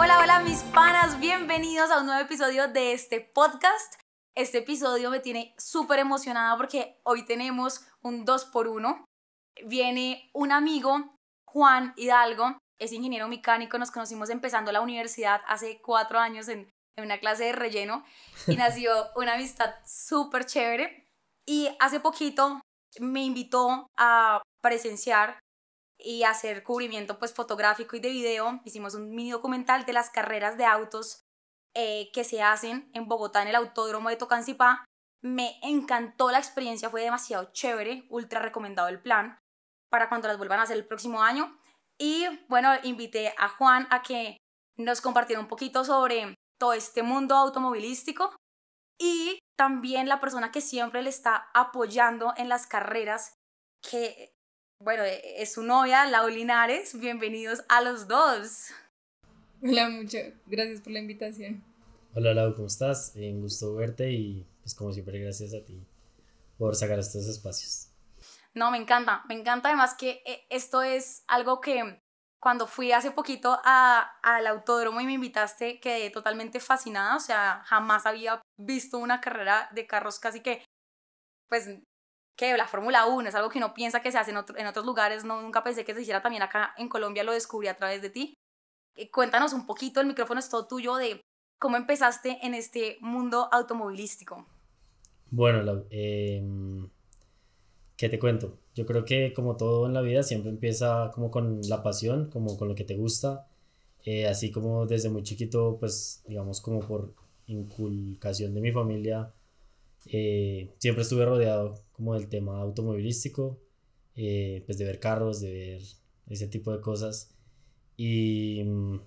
Hola, hola mis panas, bienvenidos a un nuevo episodio de este podcast. Este episodio me tiene súper emocionada porque hoy tenemos un 2 por 1 Viene un amigo, Juan Hidalgo, es ingeniero mecánico, nos conocimos empezando la universidad hace cuatro años en, en una clase de relleno y nació una amistad súper chévere. Y hace poquito me invitó a presenciar y hacer cubrimiento pues fotográfico y de video. Hicimos un mini documental de las carreras de autos eh, que se hacen en Bogotá en el Autódromo de Tocancipá. Me encantó la experiencia, fue demasiado chévere, ultra recomendado el plan para cuando las vuelvan a hacer el próximo año. Y bueno, invité a Juan a que nos compartiera un poquito sobre todo este mundo automovilístico y también la persona que siempre le está apoyando en las carreras, que bueno, e, es su novia, Lau Linares. Bienvenidos a los dos. Hola, muchas gracias por la invitación. Hola Lau, ¿cómo estás? Eh, un gusto verte y pues como siempre gracias a ti por sacar estos espacios. No, me encanta, me encanta además que eh, esto es algo que cuando fui hace poquito al autódromo y me invitaste quedé totalmente fascinada, o sea, jamás había visto una carrera de carros casi que, pues que la Fórmula 1 es algo que uno piensa que se hace en, otros lugares, no, nunca pensé que se hiciera también acá en Colombia, lo descubrí a través de ti. Eh, cuéntanos un poquito, el micrófono es todo tuyo, de cómo empezaste en este mundo automovilístico. Bueno, eh, ¿qué te cuento? Yo creo que como todo en la vida siempre empieza como con la pasión, como con lo que te gusta, eh, así como desde muy chiquito, pues digamos como por inculcación de mi familia, eh, siempre estuve rodeado como del tema automovilístico, eh, pues de ver carros, de ver ese tipo de cosas. Y mm,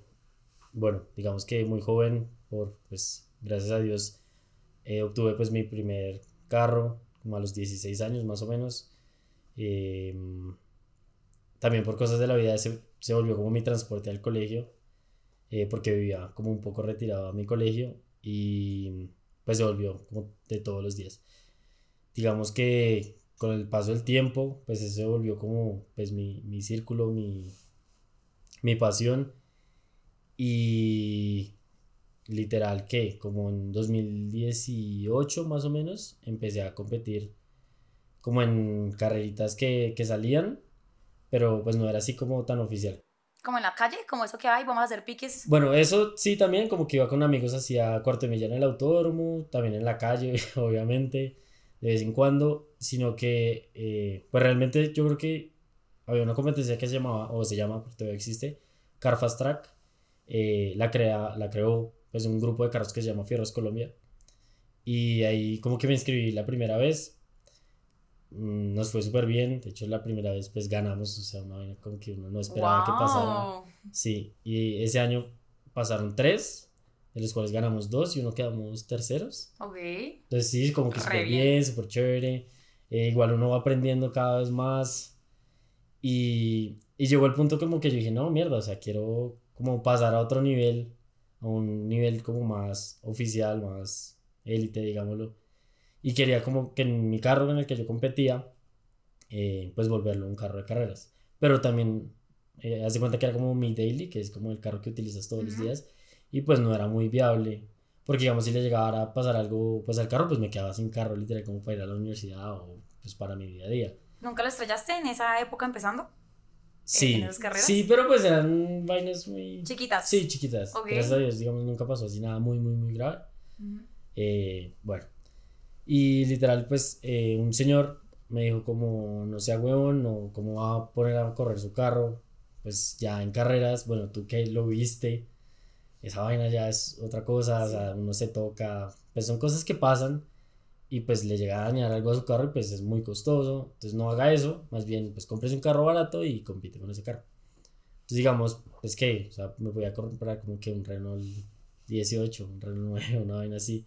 bueno, digamos que muy joven, por pues gracias a Dios, eh, obtuve pues mi primer carro, como a los 16 años más o menos. también por cosas de la vida se, se volvió como mi transporte al colegio, porque vivía como un poco retirado a mi colegio y pues se volvió como de todos los días. Digamos que con el paso del tiempo, pues eso se volvió como pues mi, mi círculo, mi, mi pasión. Y literal que como en 2018 más o menos empecé a competir como en carreritas que, que salían, pero pues no era así como tan oficial como en la calle, como eso que hay, vamos a hacer piques. Bueno, eso sí también, como que iba con amigos hacia cuarto en el autódromo, también en la calle, obviamente, de vez en cuando, sino que, eh, pues realmente yo creo que había una competencia que se llamaba, o se llama, porque todavía existe, Car Fast Track, eh, la, crea, la creó pues un grupo de carros que se llama Fierros Colombia, y ahí como que me inscribí la primera vez, nos fue súper bien. De hecho, la primera vez pues ganamos, o sea, una vaina como que uno no esperaba que pasara. Sí, y ese año pasaron tres, de los cuales ganamos dos y uno quedamos terceros. Ok. Entonces sí, como que súper bien, súper chévere. Eh, igual uno va aprendiendo cada vez más. Y, y llegó el punto como que yo dije, no, mierda, o sea, quiero como pasar a otro nivel, a un nivel como más oficial, más élite, digámoslo y quería como que en mi carro en el que yo competía, eh, pues volverlo un carro de carreras. Pero también, eh, haz de cuenta que era como mi daily, que es como el carro que utilizas todos los días, y pues no era muy viable. Porque digamos, si le llegara a pasar algo pues al carro, pues me quedaba sin carro literal como para ir a la universidad o pues para mi día a día. ¿Nunca lo estrellaste en esa época empezando? Sí, sí, pero pues eran vainas muy... Chiquitas. Sí, chiquitas. Gracias a Dios, digamos, nunca pasó así nada muy, muy, muy grave. eh, bueno, y literal, pues eh, un señor me dijo como no sea huevón o cómo va a poner a correr su carro, pues ya en carreras, bueno, tú que lo viste, esa vaina ya es otra cosa, o sea, uno se toca, pues son cosas que pasan y pues le llega a dañar algo a su carro y pues es muy costoso, entonces no haga eso, más bien pues compres un carro barato y compite con ese carro. Entonces digamos, pues que, o sea, me voy a comprar como que un Renault 18, un Renault 9, una vaina así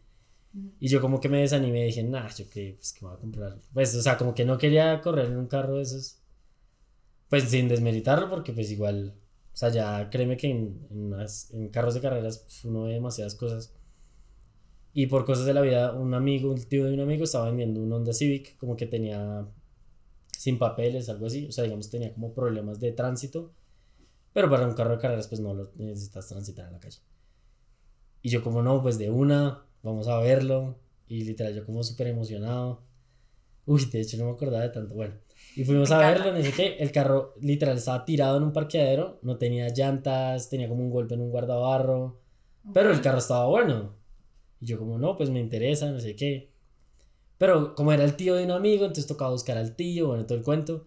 y yo como que me desanimé dije, nah, yo que, pues que me voy a comprar. Pues, o sea, como que no quería correr en un carro de esos. Pues sin desmeritarlo, porque pues igual, o sea, ya créeme que en, en, carros de carreras pues, uno ve demasiadas cosas. Y por cosas de la vida, un amigo, un tío de un amigo estaba vendiendo un Honda Civic, como que tenía sin papeles, algo así. O sea, digamos, tenía como problemas de tránsito. pero para un carro de carreras pues no lo necesitas transitar en la calle. Y yo como no, pues de una, vamos a verlo. Y literal yo como súper emocionado. Uy, de hecho no me acordaba de tanto. Bueno, y fuimos a verlo, no sé qué. El carro literal estaba tirado en un parqueadero, no tenía llantas, tenía como un golpe en un guardabarro. Pero el carro estaba bueno. Y yo como no, pues me interesa, no sé qué. Pero como era el tío de un amigo, entonces tocaba buscar al tío, bueno, todo el cuento.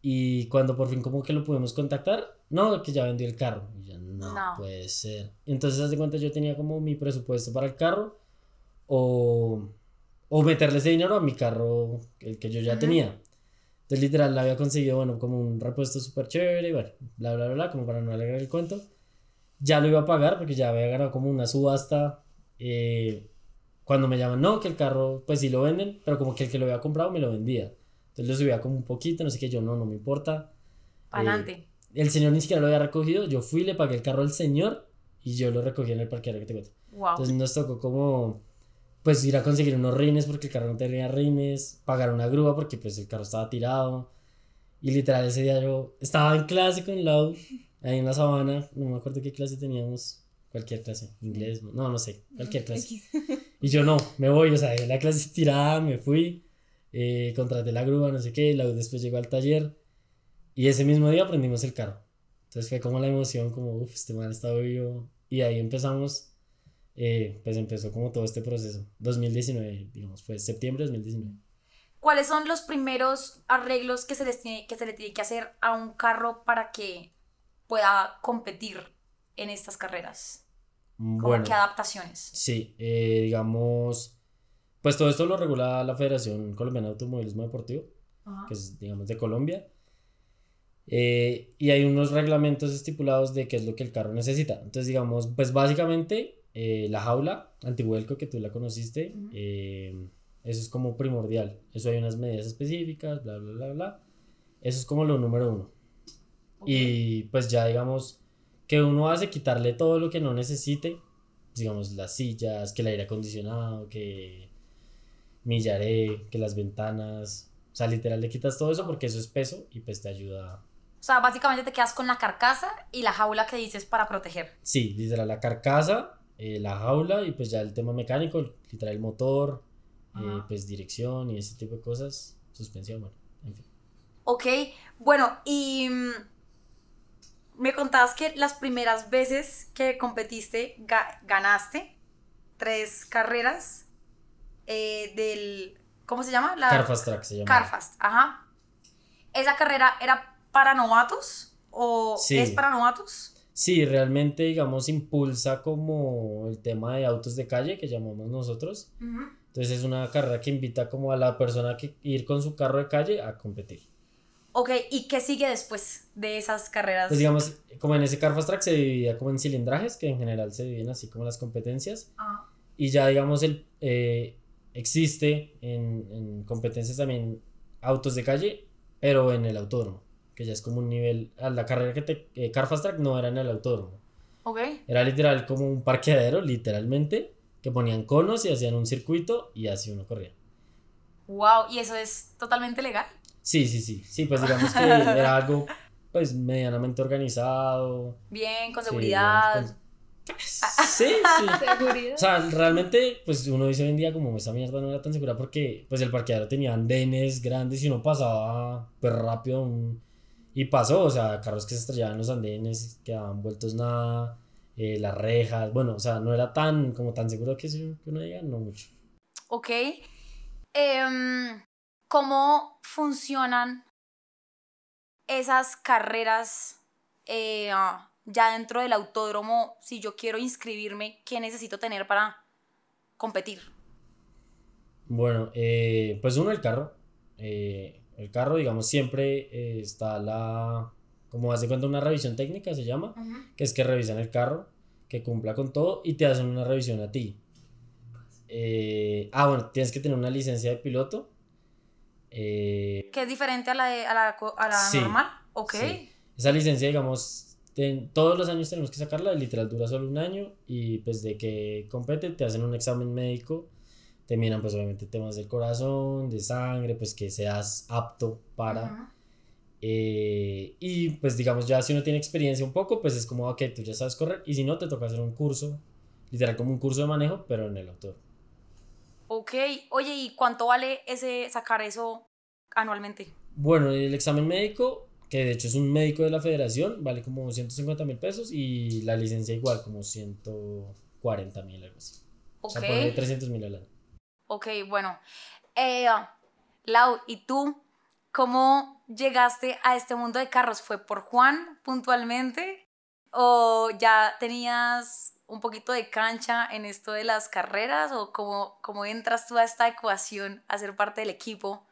Y cuando por fin como que lo pudimos contactar, no, que ya vendió el carro. Y yo, no, puede ser. Entonces, hace cuenta, yo tenía como mi presupuesto para el carro o, o meterle ese dinero a mi carro, el que yo ya tenía. Entonces, literal, la había conseguido, bueno, como un repuesto súper chévere, y bueno, bla, bla, bla, como para no alegrar el cuento. Ya lo iba a pagar porque ya había ganado como una subasta. Eh, cuando me llaman, no, que el carro, pues sí lo venden, pero como que el que lo había comprado me lo vendía. Entonces lo subía como un poquito, no sé qué, yo no, no me importa. Adelante. Eh, el señor ni siquiera lo había recogido, yo fui, le pagué el carro al señor y yo lo recogí en el parqueadero que te cuento. Entonces nos tocó como, pues ir a conseguir unos rines porque el carro no tenía rines, pagar una grúa porque pues el carro estaba tirado. Y literal ese día yo estaba en clase con Lau, ahí en la sabana, no me acuerdo qué clase teníamos, cualquier clase, inglés, no, no sé, cualquier clase. Y yo no, me voy, o sea, en la clase tirada, me fui eh, contraté la grúa, no sé qué, la, después llegó al taller y ese mismo día aprendimos el carro. Entonces fue como la emoción, como, uff, este man está vivo. Y ahí empezamos, eh, pues empezó como todo este proceso. 2019, digamos, fue septiembre de 2019. ¿Cuáles son los primeros arreglos que se, les tiene, que se le tiene que hacer a un carro para que pueda competir en estas carreras? Bueno, ¿Qué adaptaciones? Sí, eh, digamos, pues todo esto lo regula la Federación Colombiana de Automovilismo Deportivo, que es, digamos, de Colombia. Eh, y hay unos reglamentos estipulados de qué es lo que el carro necesita. Entonces, digamos, pues básicamente eh, la jaula antivuelco que tú la conociste, eh, eso es como primordial. Eso hay unas medidas específicas, bla, bla, bla, bla. Eso es como lo número uno. Y pues ya digamos que uno hace quitarle todo lo que no necesite, digamos las sillas, que el aire acondicionado, que millaré, que las ventanas. O sea, literal le quitas todo eso porque eso es peso y pues te ayuda. O sea, básicamente te quedas con la carcasa y la jaula que dices para proteger. Sí, literal la carcasa, eh, la jaula y pues ya el tema mecánico, literal el motor, eh, pues dirección y ese tipo de cosas, suspensión, bueno, en fin. Ok, bueno, y mm, me contabas que las primeras veces que competiste ganaste tres carreras eh, del, ¿cómo se llama? La, Carfast Track se llama. Carfast, ajá. ¿Esa carrera era para novatos o es para novatos? Sí, realmente, digamos, impulsa como el tema de autos de calle que llamamos nosotros. Entonces es una carrera que invita como a la persona que ir con su carro de calle a competir. Ok, ¿y qué sigue después de esas carreras? Pues digamos, como en ese Carfast Track se dividía como en cilindrajes, que en general se dividen así como las competencias. Ah. Y ya digamos el, eh, existe en, competencias también autos de calle, pero en el autódromo, que ya es como un nivel, a la carrera que te, eh, Car Fast Track no era en el autódromo. Ok. Era literal como un parqueadero, literalmente, que ponían conos y hacían un circuito y así uno corría. Wow, ¿y eso es totalmente legal? Sí, sí, sí, sí, pues digamos que era algo pues medianamente organizado. Bien, con seguridad. Sí, sí. O sea, realmente, pues uno dice hoy en día como esa mierda no era tan segura porque pues el parqueadero tenía andenes grandes y uno pasaba pues rápido y pasó, o sea, carros que se estrellaban en los andenes, quedaban vueltos nada, eh, las rejas, bueno, o sea, no era tan como tan seguro que, que uno diga, no mucho. Ok. Em, ¿Cómo funcionan esas carreras? Eh, ya dentro del autódromo, si yo quiero inscribirme, ¿qué necesito tener para competir? Bueno, eh, pues uno, el carro. Eh, el carro, digamos, siempre eh, está la, como hace cuenta, una revisión técnica, se llama, que es que revisan el carro, que cumpla con todo y te hacen una revisión a ti. ah, bueno, tienes que tener una licencia de piloto. que es diferente a la, de, a la, a la normal. Ok. Esa licencia, digamos, todos los años tenemos que sacarla, literal dura solo un año y pues de que compete te hacen un examen médico, te miran pues obviamente temas del corazón, de sangre, pues que seas apto para... Eh, y pues digamos ya si uno tiene experiencia un poco, pues es como, ok, tú ya sabes correr y si no, te toca hacer un curso, literal como un curso de manejo, pero en el autor. Ok, oye, ¿y cuánto vale ese sacar eso anualmente? Bueno, el examen médico, que de hecho es un médico de la federación, vale como 150 mil pesos y la licencia igual, como 140 mil, algo así. O sea, pone 300 mil al año. Ok, bueno. Eh, Lau, ¿y tú cómo llegaste a este mundo de carros? ¿Fue por Juan puntualmente? ¿O ya tenías un poquito de cancha en esto de las carreras? ¿O cómo, cómo entras tú a esta ecuación a ser parte del equipo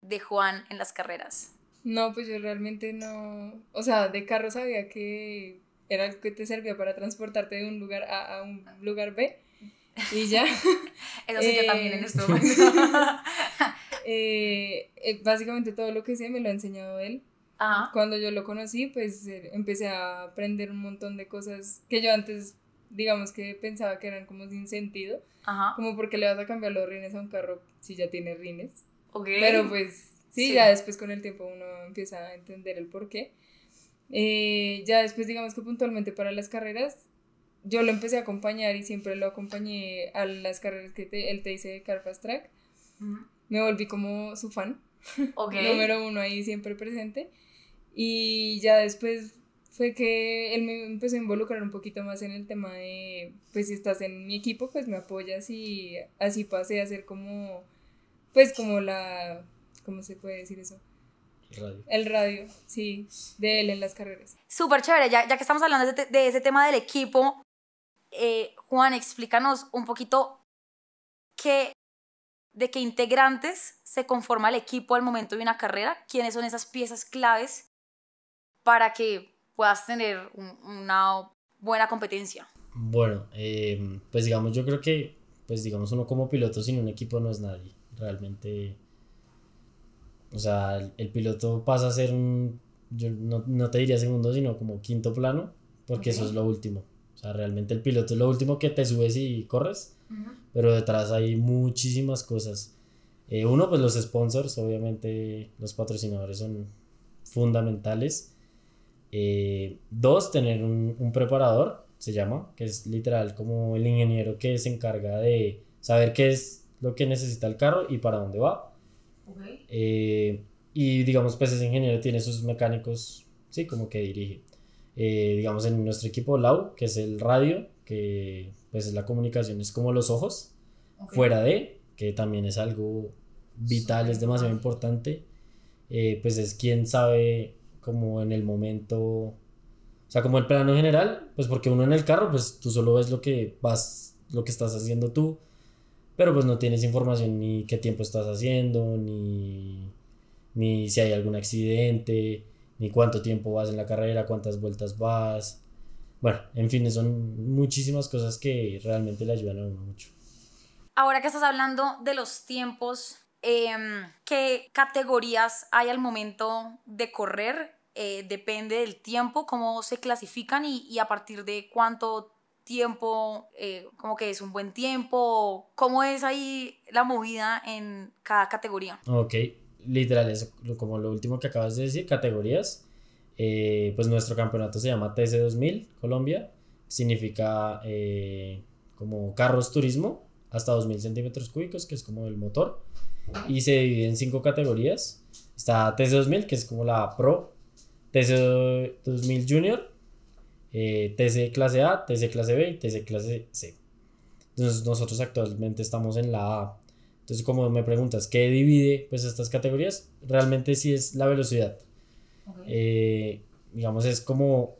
de Juan en las carreras? No, pues yo realmente no. O sea, de carro sabía que era algo que te servía para transportarte de un lugar A a un lugar B. Y ya. Eso sí, yo también en Eh, esto. Eh, eh, básicamente todo lo que sé me lo ha enseñado él. Ajá. Cuando yo lo conocí, pues eh, empecé a aprender un montón de cosas que yo antes, digamos que pensaba que eran como sin sentido. Ajá. Como porque le vas a cambiar los rines a un carro si ya tiene rines. Ok. Pero pues sí, Sí. ya después con el tiempo uno empieza a entender el por qué. Eh, ya después digamos que puntualmente para las carreras, yo lo empecé a acompañar y siempre lo acompañé a las carreras que te- él te dice de Car Fast Track. Ujú. Me volví como su fan, Ok. número uno ahí siempre presente. Y ya después fue que él me empezó a involucrar un poquito más en el tema de, pues si estás en mi equipo, pues me apoyas y así pasé a ser como, pues como la, ¿cómo se puede decir eso? Radio. El radio, sí, de él en las carreras. Súper chévere, ya, ya que estamos hablando de, de ese tema del equipo, eh, Juan, explícanos un poquito qué, de qué integrantes se conforma el equipo al momento de una carrera, quiénes son esas piezas claves para que puedas tener un- una buena competencia. Bueno, eh, pues digamos, yo creo que, pues digamos, uno como piloto sin un equipo no es nadie. Realmente, o sea, el, el piloto pasa a ser un, yo no, no te diría segundo, sino como quinto plano, porque eso es lo último. Sea, realmente el piloto es lo último que te subes y corres, pero detrás hay muchísimas cosas. Eh, uno, pues los sponsors, obviamente los patrocinadores son fundamentales. Eh, dos, tener un, un preparador, se llama, que es literal como el ingeniero que se encarga de saber qué es lo que necesita el carro y para dónde va. Eh, y digamos, pues ese ingeniero tiene sus mecánicos, sí, como que dirige. Eh, digamos, en nuestro equipo Lau, que es el radio, que pues es la comunicación, es como los ojos, fuera de, que también es algo vital, es demasiado importante, eh, pues es quien sabe como en el momento, o sea, como el plano general, pues porque uno en el carro, pues tú solo ves lo que vas, lo que estás haciendo tú, pero pues no tienes información ni qué tiempo estás haciendo, ni, ni si hay algún accidente, ni cuánto tiempo vas en la carrera, cuántas vueltas vas. Bueno, en fin, son muchísimas cosas que realmente le ayudan a uno mucho. Ahora que estás hablando de los tiempos, em, ¿qué categorías hay al momento de correr? Eh, depende del tiempo, cómo se clasifican y, y a partir de cuánto tiempo, eh, como que es un buen tiempo, cómo es ahí la movida en cada categoría. Ok, literal, eso, como lo último que acabas de decir, categorías. Eh, pues nuestro campeonato se llama TC2000 Colombia, significa eh, como carros turismo hasta 2000 centímetros cúbicos, que es como el motor, y se divide en cinco categorías. Está TC2000, que es como la Pro, TC2000 Junior, eh, TC clase A, TC clase B y TC clase C. Entonces nosotros actualmente estamos en la A. Entonces como me preguntas, ¿qué divide pues estas categorías? Realmente sí es la velocidad. Eh, digamos es como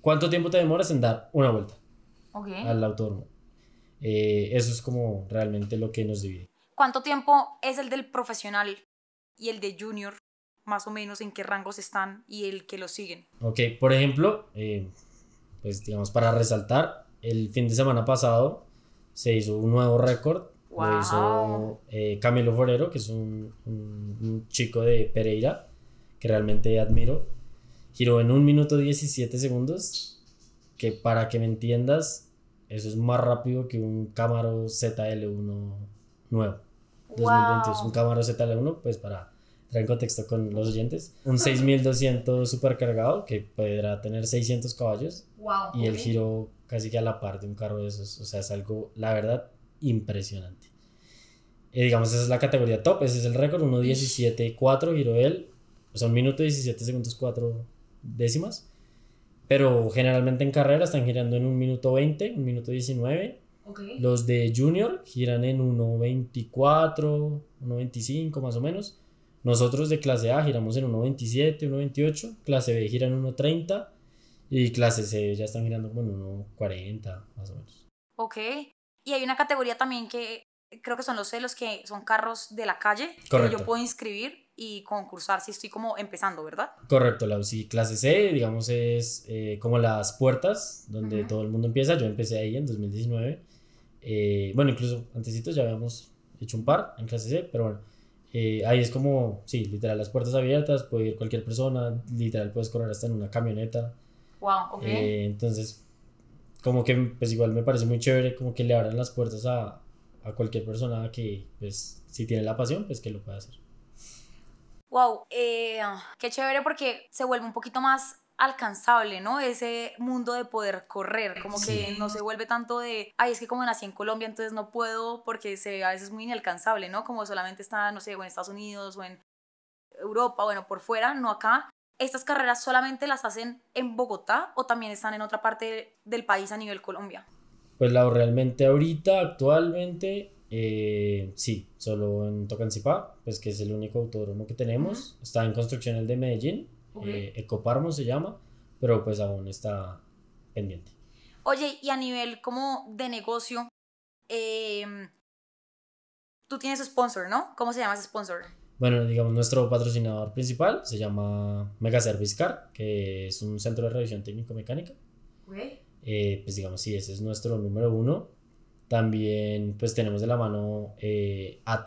cuánto tiempo te demoras en dar una vuelta Ok. al autódromo. Eh, eso es como realmente lo que nos divide. ¿Cuánto tiempo es el del profesional y el de junior? Más o menos en qué rangos están y el que lo siguen. Ok, por ejemplo, eh, pues digamos para resaltar, el fin de semana pasado se hizo un nuevo récord. Lo Wow. hizo eh, Camilo Forero, que es un, un- un chico de Pereira, que realmente admiro. Giró en 1 minuto 17 segundos, que para que me entiendas, eso es más rápido que un Camaro ZL1 nuevo. 2022, un Wow. Camaro ZL1, pues para entrar en contexto con los oyentes, un 6200 supercargado que podrá tener 600 caballos Wow. y el giro casi que a la par de un carro de esos. O sea, es algo, la verdad, impresionante. Eh, digamos, esa es la categoría top, ese es el récord, 1.17.4 giró él, o sea, un minuto 17 segundos 4 décimas. Pero generalmente en carrera están girando en un minuto 20, un minuto 19. Ok. Los de Junior giran en 1.24, 1.25 más o menos. Nosotros de clase A giramos en 1.27, 1.28. Clase B gira en 1.30. Y clase C ya están girando como en 1.40 más o menos. Ok. Y hay una categoría también que creo que son los celos que son carros de la calle que Correcto. yo puedo inscribir y concursar si estoy como empezando, ¿verdad? Correcto, la UCI clase C, digamos, es eh, como las puertas donde Ujú. todo el mundo empieza. Yo empecé ahí en 2019. Eh, bueno, incluso antesitos ya habíamos hecho un par en clase C, pero bueno, eh, ahí es como, sí, literal, las puertas abiertas, puede ir cualquier persona, literal, puedes correr hasta en una camioneta. Wow, ok. Eh, entonces, como que pues igual me parece muy chévere como que le abran las puertas a, a cualquier persona que pues si tiene la pasión, pues que lo pueda hacer. Wow, eh, qué chévere porque se vuelve un poquito más alcanzable, ¿no? Ese mundo de poder correr, como que no se vuelve tanto de, ay, es que como nací en Colombia, entonces no puedo porque se ve a veces muy inalcanzable, ¿no? Como solamente está, no sé, o en Estados Unidos o en Europa, bueno, por fuera, no acá. ¿Estas carreras solamente las hacen en Bogotá o también están en otra parte del país a nivel Colombia? Pues la realmente ahorita, actualmente, eh, sí, solo en Tocancipá, pues que es el único autódromo que tenemos. Está en construcción el de Medellín, Ok. eh, Ecoparmo se llama, pero pues aún está pendiente. Oye, y a nivel como de negocio, em, tú tienes sponsor, ¿no? ¿Cómo se llama ese sponsor? Bueno, digamos, nuestro patrocinador principal se llama Mega Service Car, que es un centro de revisión técnico-mecánica. Eh, pues digamos, sí, ese es nuestro número uno. También pues tenemos de la mano eh, AT,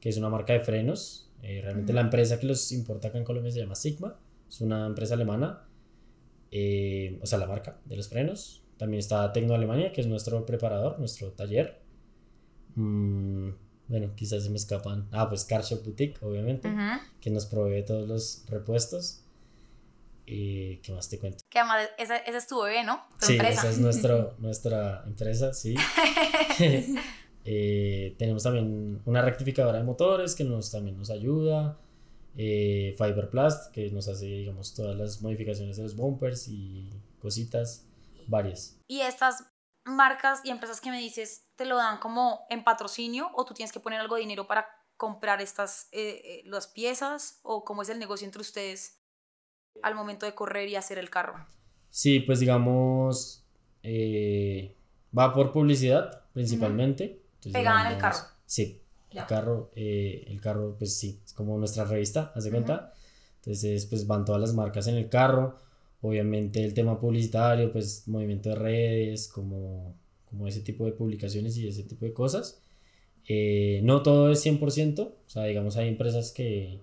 que es una marca de frenos. Eh, realmente la empresa que los importa acá en Colombia se llama Sigma. Es una empresa alemana. eh, o sea, la marca de los frenos. También está Tecno Alemania, que es nuestro preparador, nuestro taller. Mm, bueno, quizás se me escapan. Ah, pues Car Shop Boutique, obviamente, Ujú. que nos provee todos los repuestos. ¿Y qué más te cuento? Que además esa, esa es tu bebé, ¿no? Tu Sí, empresa. esa es nuestro, nuestra empresa, sí. Eh, tenemos también una rectificadora de motores que nos, también nos ayuda. Eh, Fiberplast, que nos hace, digamos, todas las modificaciones de los bumpers y cositas varias. Y estas marcas y empresas que me dices, ¿te lo dan como en patrocinio o tú tienes que poner algo de dinero para comprar estas eh, eh, las piezas o cómo es el negocio entre ustedes al momento de correr y hacer el carro? Sí, pues digamos, eh, va por publicidad principalmente. Entonces, Pegada en el carro. Sí, Ya. el carro, eh, el carro, pues sí, es como nuestra revista, ¿haz de cuenta? Entonces, pues van todas las marcas en el carro. Obviamente el tema publicitario, pues movimiento de redes, como, como ese tipo de publicaciones y ese tipo de cosas. Eh, no todo es 100%, o sea, digamos, hay empresas que,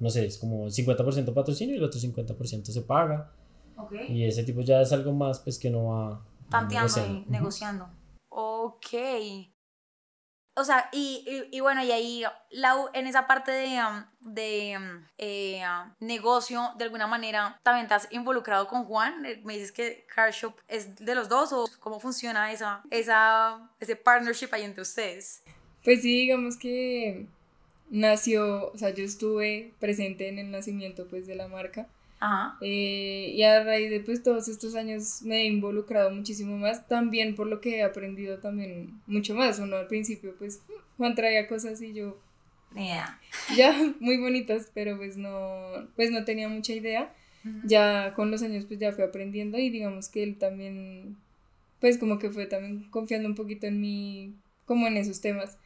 no sé, es como 50% patrocinio y el otro 50% se paga. Ok. Y ese tipo ya es algo más, pues que no va... Tanteando y negociando. Ok. O sea, y, y- bueno, y ahí en esa parte de, um, de um, eh, um, negocio, de alguna manera, ¿también estás involucrado con Juan? Eh, ¿Me dices que Car Shop es de los dos o cómo funciona esa, esa, ese partnership ahí entre ustedes? Pues sí, digamos que nació, o sea, yo estuve presente en el nacimiento pues de la marca Ajá. eh, y a raíz de pues todos estos años me he involucrado muchísimo más, también por lo que he aprendido también mucho más, uno al principio pues Juan traía cosas y yo idea. ya muy bonitas, pero pues no, pues no tenía mucha idea, ya con los años pues ya fui aprendiendo y digamos que él también pues como que fue también confiando un poquito en mí como en esos temas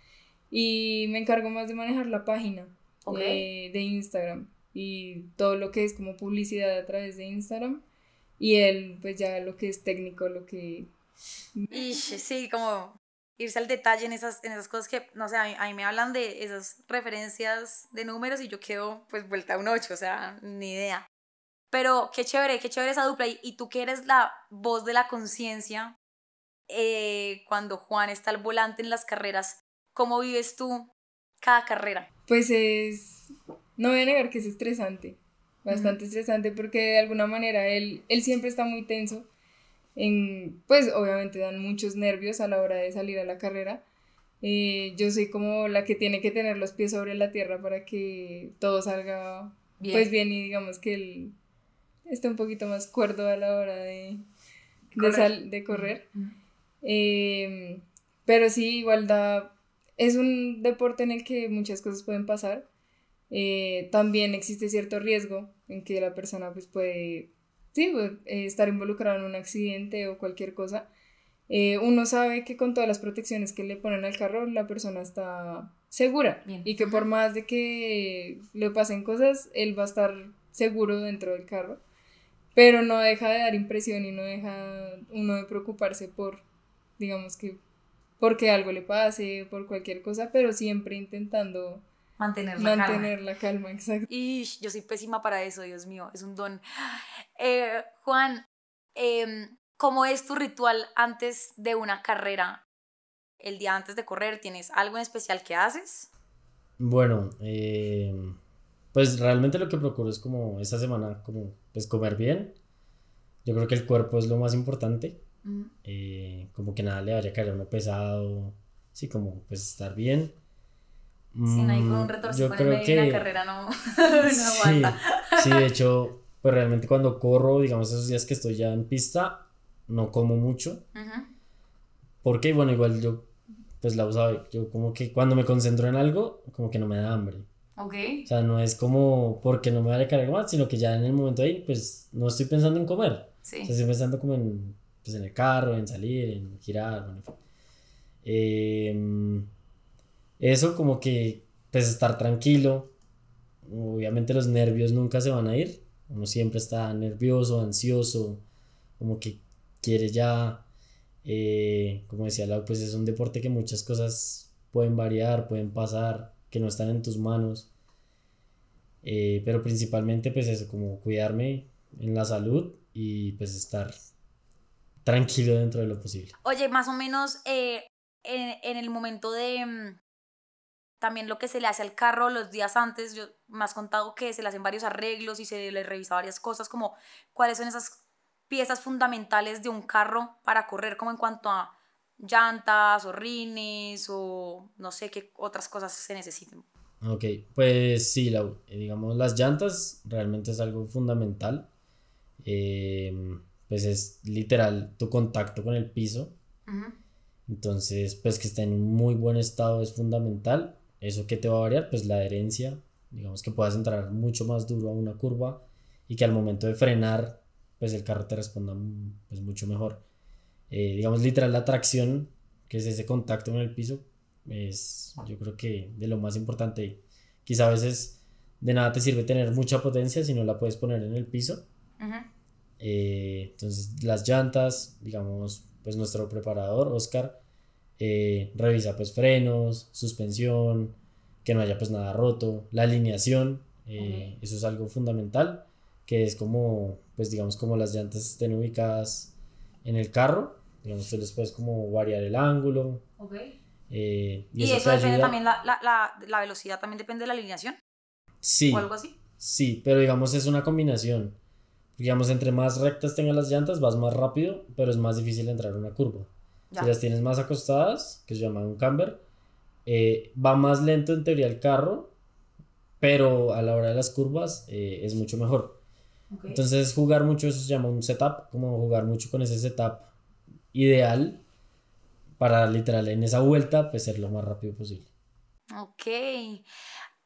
y me encargo más de manejar la página Ok. eh, de Instagram y todo lo que es como publicidad a través de Instagram y él pues ya lo que es técnico, lo que Ish, sí, como irse al detalle en esas, en esas cosas que, no sé, a mí, a mí me hablan de esas referencias de números y yo quedo pues vuelta a un 8, o sea, ni idea. Pero qué chévere, qué chévere esa dupla. Y, y tú que eres la voz de la conciencia, eh, cuando Juan está al volante en las carreras, ¿cómo vives tú cada carrera? pues es no voy a negar que es estresante, bastante estresante porque de alguna manera él, él siempre está muy tenso. En, pues obviamente dan muchos nervios a la hora de salir a la carrera. Eh, yo soy como la que tiene que tener los pies sobre la tierra para que todo salga bien. pues bien y digamos que él esté un poquito más cuerdo a la hora de, correr. De, correr. Em, pero sí, igual da, es un deporte en el que muchas cosas pueden pasar. Eh, también existe cierto riesgo en que la persona pues puede sí, pues, eh, estar involucrada en un accidente o cualquier cosa. Eh, uno sabe que con todas las protecciones que le ponen al carro la persona está segura y que por más de que le pasen cosas, él va a estar seguro dentro del carro, pero no deja de dar impresión y no deja uno de preocuparse por, digamos que, porque algo le pase, por cualquier cosa, pero siempre intentando mantener la mantener calma. la calma, exacto. Y yo soy pésima para eso, Dios mío, es un don. Eh, Juan, em, ¿cómo es tu ritual antes de una carrera? El día antes de correr, ¿tienes algo en especial que haces? Bueno, em, pues realmente lo que procuro es como esta semana, como pues comer bien. Yo creo que el cuerpo es lo más importante. Eh, como que nada le vaya a caer a uno pesado. Sí, como pues estar bien. Si no hay con un retorcijón en medio de la carrera no, no aguanta. Sí, de hecho, pues realmente cuando corro, digamos esos días que estoy ya en pista, no como mucho. Porque, bueno, igual yo, pues la usaba, yo como que cuando me concentro en algo, como que no me da hambre. Ok. O sea, no es como porque no me a cargar más, sino que ya en el momento ahí, pues no estoy pensando en comer. Sí. O sea, estoy pensando como en, pues, en el carro, en salir, en girar, bueno, eh, eso como que, pues estar tranquilo. Obviamente los nervios nunca se van a ir. Uno siempre está nervioso, ansioso, como que quiere ya, eh, como decía Lau, pues es un deporte que muchas cosas pueden variar, pueden pasar, que no están en tus manos. Eh, pero principalmente pues eso, como cuidarme en la salud y pues estar tranquilo dentro de lo posible. Oye, más o menos eh, en, el momento de, mm, también lo que se le hace al carro los días antes, yo me has contado que se le hacen varios arreglos y se le revisa varias cosas, como cuáles son esas piezas fundamentales de un carro para correr, como en cuanto a llantas o rines o no sé qué otras cosas se necesiten. Ok, pues sí, la, eh, digamos las llantas realmente es algo fundamental. Eh, pues es literal tu contacto con el piso. Entonces, pues que esté en un muy buen estado es fundamental. ¿Eso qué te va a variar? Pues la adherencia, digamos que puedas entrar mucho más duro a una curva y que al momento de frenar, pues el carro te responda pues, mucho mejor. Eh, digamos, literal, la tracción, que es ese contacto en el piso, es yo creo que de lo más importante. Quizá a veces de nada te sirve tener mucha potencia si no la puedes poner en el piso. Eh, entonces, las llantas, digamos, pues nuestro preparador, Oscar, eh, revisa pues frenos, suspensión, que no haya pues nada roto, la alineación, eh, eso es algo fundamental, que es como, pues digamos como las llantas estén ubicadas en el carro, digamos tú les puedes como variar el ángulo. Eh, y, eso, depende también, la, la, la, velocidad también depende de la alineación. Sí. O algo así. Sí, pero digamos es una combinación. Digamos, entre más rectas tengan las llantas, vas más rápido, pero es más difícil entrar en una curva. Si las tienes más acostadas, que se llama un camber, eh, va más lento en teoría el carro, pero a la hora de las curvas eh, es mucho mejor. Entonces jugar mucho, eso se llama un setup, como jugar mucho con ese setup ideal para literal en esa vuelta pues ser lo más rápido posible. Ok,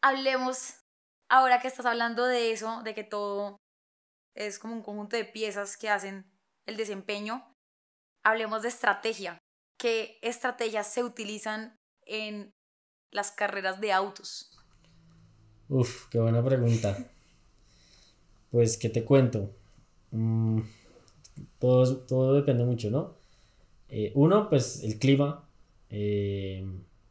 hablemos ahora que estás hablando de eso, de que todo es como un conjunto de piezas que hacen el desempeño hablemos de estrategia. ¿Qué estrategias se utilizan en las carreras de autos? Uf, qué buena pregunta. Pues, ¿qué te cuento? Mm, todo, todo, depende mucho, ¿no? Eh, uno, pues el clima. Eh,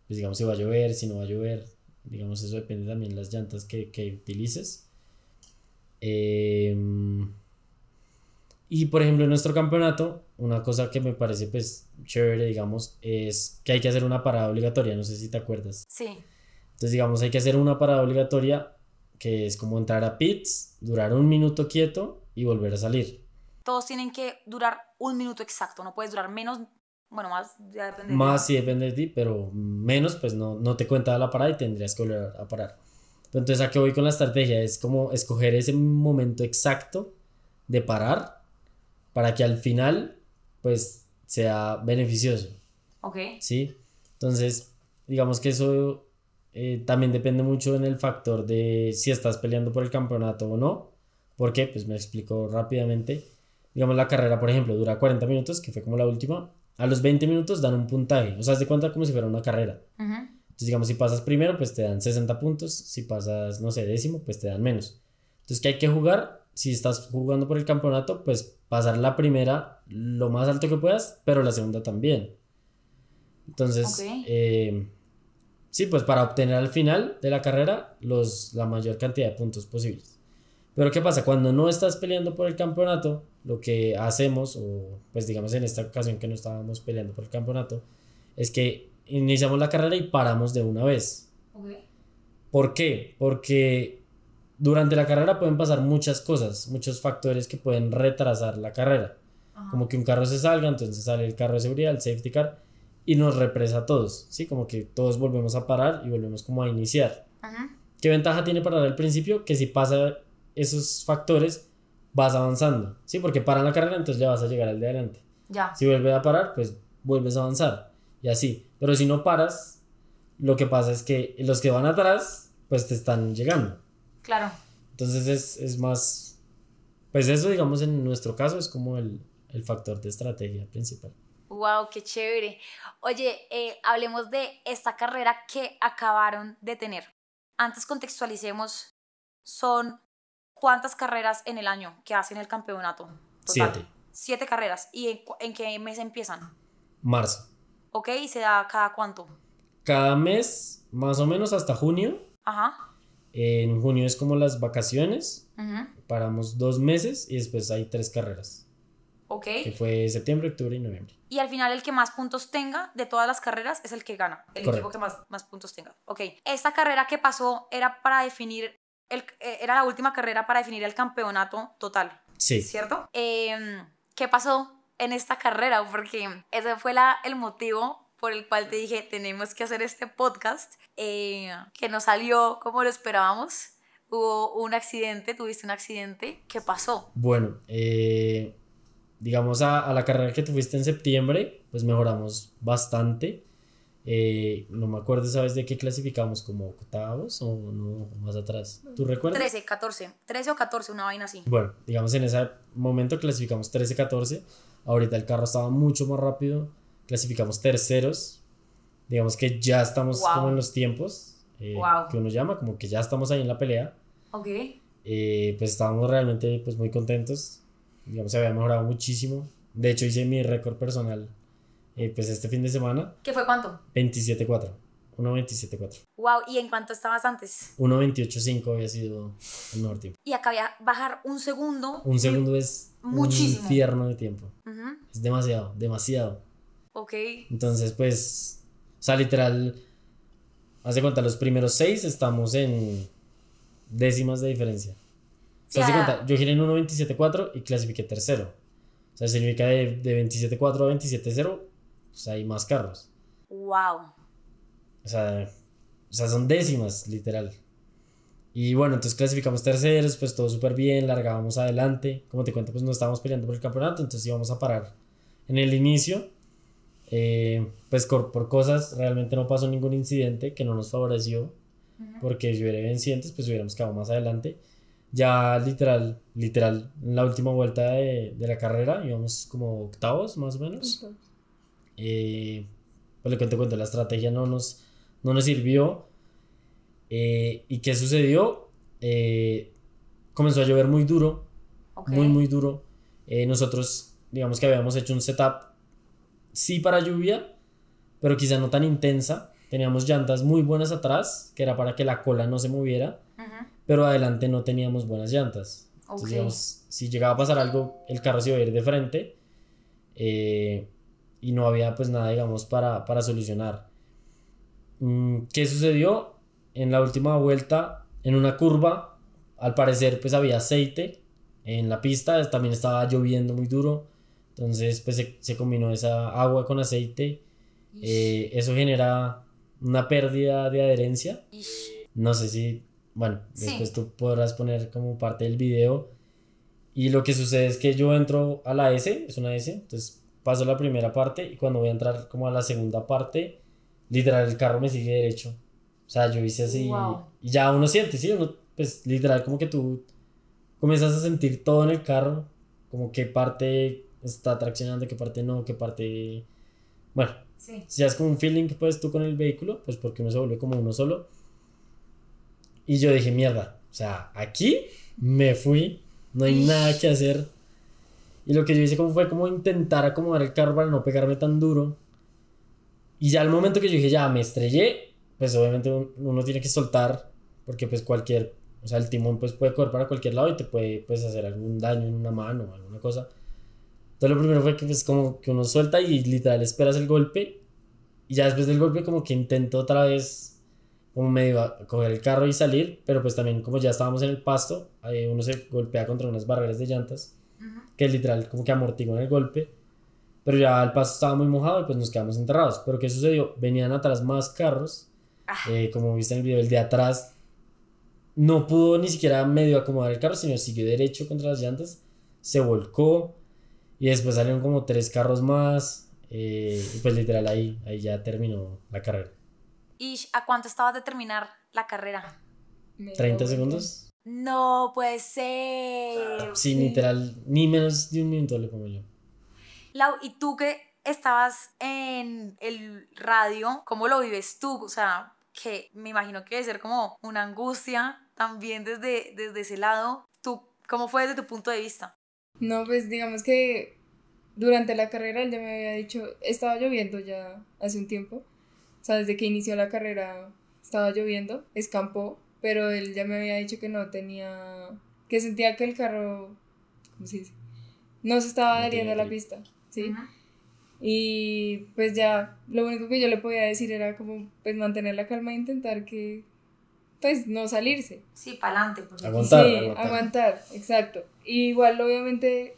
pues digamos si va a llover, si no va a llover. Digamos, eso depende también de las llantas que, que utilices. Eh, y por ejemplo, en nuestro campeonato, una cosa que me parece pues chévere, digamos, es que hay que hacer una parada obligatoria, no sé si te acuerdas. Sí. Entonces, digamos, hay que hacer una parada obligatoria que es como entrar a pits, durar un minuto quieto y volver a salir. Todos tienen que durar un minuto exacto, no puedes durar menos, bueno, más, ya depende. de Más ti. sí depende de ti, pero menos pues no, no te cuenta la parada y tendrías que volver a parar. Pero entonces a qué voy con la estrategia es como escoger ese momento exacto de parar para que al final pues sea beneficioso. Ok. ¿sí? Entonces, digamos que eso eh, también depende mucho en el factor de si estás peleando por el campeonato o no. ¿Por qué? Pues me explico rápidamente. Digamos, la carrera, por ejemplo, dura 40 minutos, que fue como la última. A los 20 minutos dan un puntaje. O sea, de cuenta como si fuera una carrera. Ujú. Entonces, digamos, si pasas primero, pues te dan 60 puntos. Si pasas, no sé, décimo, pues te dan menos. Entonces, ¿qué hay que jugar? Si estás jugando por el campeonato, pues pasar la primera lo más alto que puedas, pero la segunda también. Entonces, eh, sí, pues para obtener al final de la carrera los, la mayor cantidad de puntos posibles. Pero ¿qué pasa? Cuando no estás peleando por el campeonato, lo que hacemos, o pues digamos en esta ocasión que no estábamos peleando por el campeonato, es que iniciamos la carrera y paramos de una vez. Ok. ¿Por qué? Porque durante la carrera pueden pasar muchas cosas, muchos factores que pueden retrasar la carrera. Ajá. Como que un carro se salga, entonces sale el carro de seguridad, el safety car, y nos represa a todos, ¿sí? Como que todos volvemos a parar y volvemos como a iniciar. ¿Qué ventaja tiene parar al principio? Que si pasa esos factores, vas avanzando, ¿sí? Porque para la carrera, entonces ya vas a llegar al de adelante. Ya. Si vuelve a parar, pues vuelves a avanzar, y así. Pero si no paras, lo que pasa es que los que van atrás, pues te están llegando. Claro. Entonces es, es más, pues eso digamos en nuestro caso es como el, el factor de estrategia principal. Wow, qué chévere. Oye, eh, hablemos de esta carrera que acabaron de tener. Antes contextualicemos, son cuántas carreras en el año que hacen el campeonato. Total. Siete. Siete carreras. ¿Y en, en qué mes empiezan? Marzo. ¿Ok? ¿Y se da cada cuánto? Cada mes, más o menos hasta junio. Ajá. En junio es como las vacaciones. Paramos dos meses y después hay tres carreras. Ok. Que fue septiembre, octubre y noviembre. Y al final el que más puntos tenga de todas las carreras es el que gana. El Correcto. equipo que más, más puntos tenga. Ok. Esta carrera que pasó era para definir, el, eh, era la última carrera para definir el campeonato total. Sí. ¿Cierto? Em, ¿Qué pasó en esta carrera? Porque ese fue la, el motivo por el cual te dije, tenemos que hacer este podcast, eh, que no salió como lo esperábamos. Hubo un accidente, tuviste un accidente. ¿Qué pasó? Bueno, eh, digamos a, a la carrera que tuviste en septiembre, pues mejoramos bastante. Eh, no me acuerdo, ¿sabes de qué clasificamos? ¿Como octavos o no? Más atrás. ¿Tú recuerdas? 13, 14. 13 o 14, una vaina así. Bueno, digamos en ese momento clasificamos 13-14. Ahorita el carro estaba mucho más rápido. Clasificamos terceros. Digamos que ya estamos Wow. como en los tiempos eh, Wow. que uno llama, como que ya estamos ahí en la pelea. Ok. Eh, pues estábamos realmente pues muy contentos. Digamos, se había mejorado muchísimo. De hecho, hice mi récord personal eh, pues este fin de semana. ¿Qué fue cuánto? 27-4. 1.27.4. Wow, ¿y en cuánto estabas antes? 1.28.5 había sido el mejor tiempo. Y acá había bajar un segundo. Un segundo es Muchísimo. un infierno de tiempo. Ujú, Es demasiado, demasiado. Ok. Entonces, pues, o sea, literal, haz de cuenta, los primeros seis estamos en décimas de diferencia. O sea, Ya. cuenta, yo giré en 1.27.4 y clasifiqué tercero. O sea, significa de, de 27.4 a 27.0, pues hay más carros. Wow. O sea, o sea, son décimas, literal. Y bueno, entonces clasificamos terceros, pues todo súper bien, largábamos adelante. Como te cuento, pues no estábamos peleando por el campeonato, entonces íbamos a parar en el inicio. Eh, pues por, por cosas, realmente no pasó ningún incidente que no nos favoreció, porque si hubiera incidentes, pues hubiéramos quedado más adelante. Ya literal, literal, en la última vuelta de, de la carrera íbamos como octavos más o menos. Eh, pues le cuento, cuento, la estrategia no nos, no nos sirvió. Eh, ¿Y qué sucedió? Eh, comenzó a llover muy duro, muy, muy duro. Eh, nosotros, digamos que habíamos hecho un setup, sí para lluvia, pero quizá no tan intensa. Teníamos llantas muy buenas atrás, que era para que la cola no se moviera, pero adelante no teníamos buenas llantas. Entonces, digamos, si llegaba a pasar algo, el carro se iba a ir de frente eh, y no había pues nada, digamos, para, para solucionar. Mm, ¿Qué sucedió? En la última vuelta en una curva, al parecer pues había aceite en la pista, también estaba lloviendo muy duro, entonces pues se, se combinó esa agua con aceite, eh, eso genera una pérdida de adherencia, no sé si, bueno, después tú podrás poner como parte del video, y lo que sucede es que yo entro a la S, es una S, entonces paso la primera parte y cuando voy a entrar como a la segunda parte, literal el carro me sigue derecho. O sea, yo hice así y ya uno siente, sí, uno pues literal como que tú comienzas a sentir todo en el carro, como qué parte está traccionando, qué parte no, qué parte... Bueno, sí. ya es como un feeling que puedes tú con el vehículo, pues porque uno se vuelve como uno solo. Y yo dije, mierda, o sea, aquí me fui, no hay nada que hacer. Y lo que yo hice como fue como intentar acomodar el carro para no pegarme tan duro. Y ya al momento que yo dije, ya me estrellé, pues obviamente uno tiene que soltar, porque pues cualquier, o sea, el timón pues puede correr para cualquier lado y te puede pues hacer algún daño en una mano o alguna cosa. Entonces lo primero fue que pues como que uno suelta y literal esperas el golpe. Y ya después del golpe como que intento otra vez como medio coger el carro y salir, pero pues también como ya estábamos en el pasto, uno se golpea contra unas barreras de llantas, que literal como que amortiguan el golpe. Pero ya el paso estaba muy mojado y pues nos quedamos enterrados. Pero ¿qué sucedió? Venían atrás más carros. Ah. Eh, como viste en el video, el de atrás no pudo ni siquiera medio acomodar el carro, sino siguió derecho contra las llantas. Se volcó. Y después salieron como tres carros más. Eh, y pues literal ahí, ahí ya terminó la carrera. ¿Y a cuánto estabas de terminar la carrera? ¿30 segundos? No puede ser. Sí, literal, ni menos de un minuto le pongo yo. Lau, ¿y tú que estabas en el radio, cómo lo vives tú? O sea, que me imagino que debe ser como una angustia también desde, desde ese lado. ¿Tú, ¿Cómo fue desde tu punto de vista? No, pues digamos que durante la carrera él ya me había dicho, estaba lloviendo ya hace un tiempo. O sea, desde que inició la carrera estaba lloviendo, escampó, pero él ya me había dicho que no tenía, que sentía que el carro, ¿cómo se dice? No se estaba adheriendo a la pista. ¿sí? Y pues ya, lo único que yo le podía decir era como, pues mantener la calma e intentar que, pues no salirse. Sí, para adelante. Aguantar, sí, aguantar. exacto. igual, obviamente,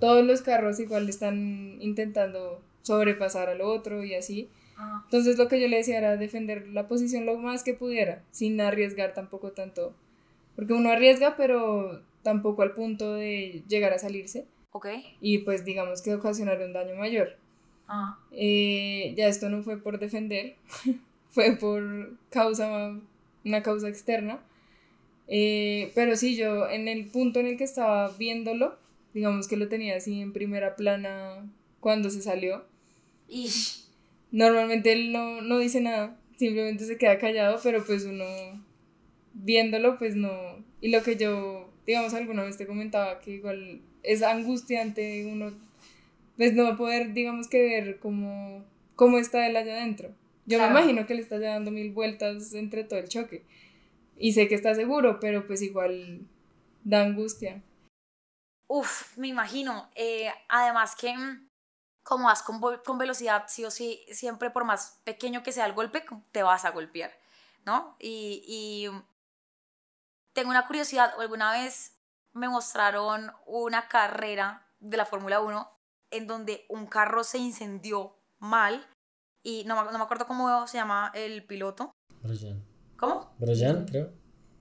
todos los carros igual están intentando sobrepasar al otro y así. Ah. Entonces lo que yo le decía era defender la posición lo más que pudiera, sin arriesgar tampoco tanto. Porque uno arriesga, pero tampoco al punto de llegar a salirse. Y pues digamos que ocasionar un daño mayor. Ah. Eh, ya esto no fue por defender, fue por causa, una causa externa. Eh, pero sí, yo en el punto en el que estaba viéndolo, digamos que lo tenía así en primera plana cuando se salió. Y normalmente él no, no dice nada, simplemente se queda callado, pero pues uno viéndolo, pues no. Y lo que yo, digamos, alguna vez te comentaba que igual es angustiante uno, pues no poder, digamos que ver cómo, cómo está él allá adentro. Yo me imagino que le está dando mil vueltas entre todo el choque. Y sé que está seguro, pero pues igual da angustia. Uf, me imagino. Eh, además que mm, como vas con, con, velocidad, sí o sí, siempre por más pequeño que sea el golpe, te vas a golpear, ¿no? Y, y tengo una curiosidad, alguna vez me mostraron una carrera de la Fórmula 1 en donde un carro se incendió mal y no, no me acuerdo cómo se llama el piloto. Brian. ¿Cómo? Brian, creo.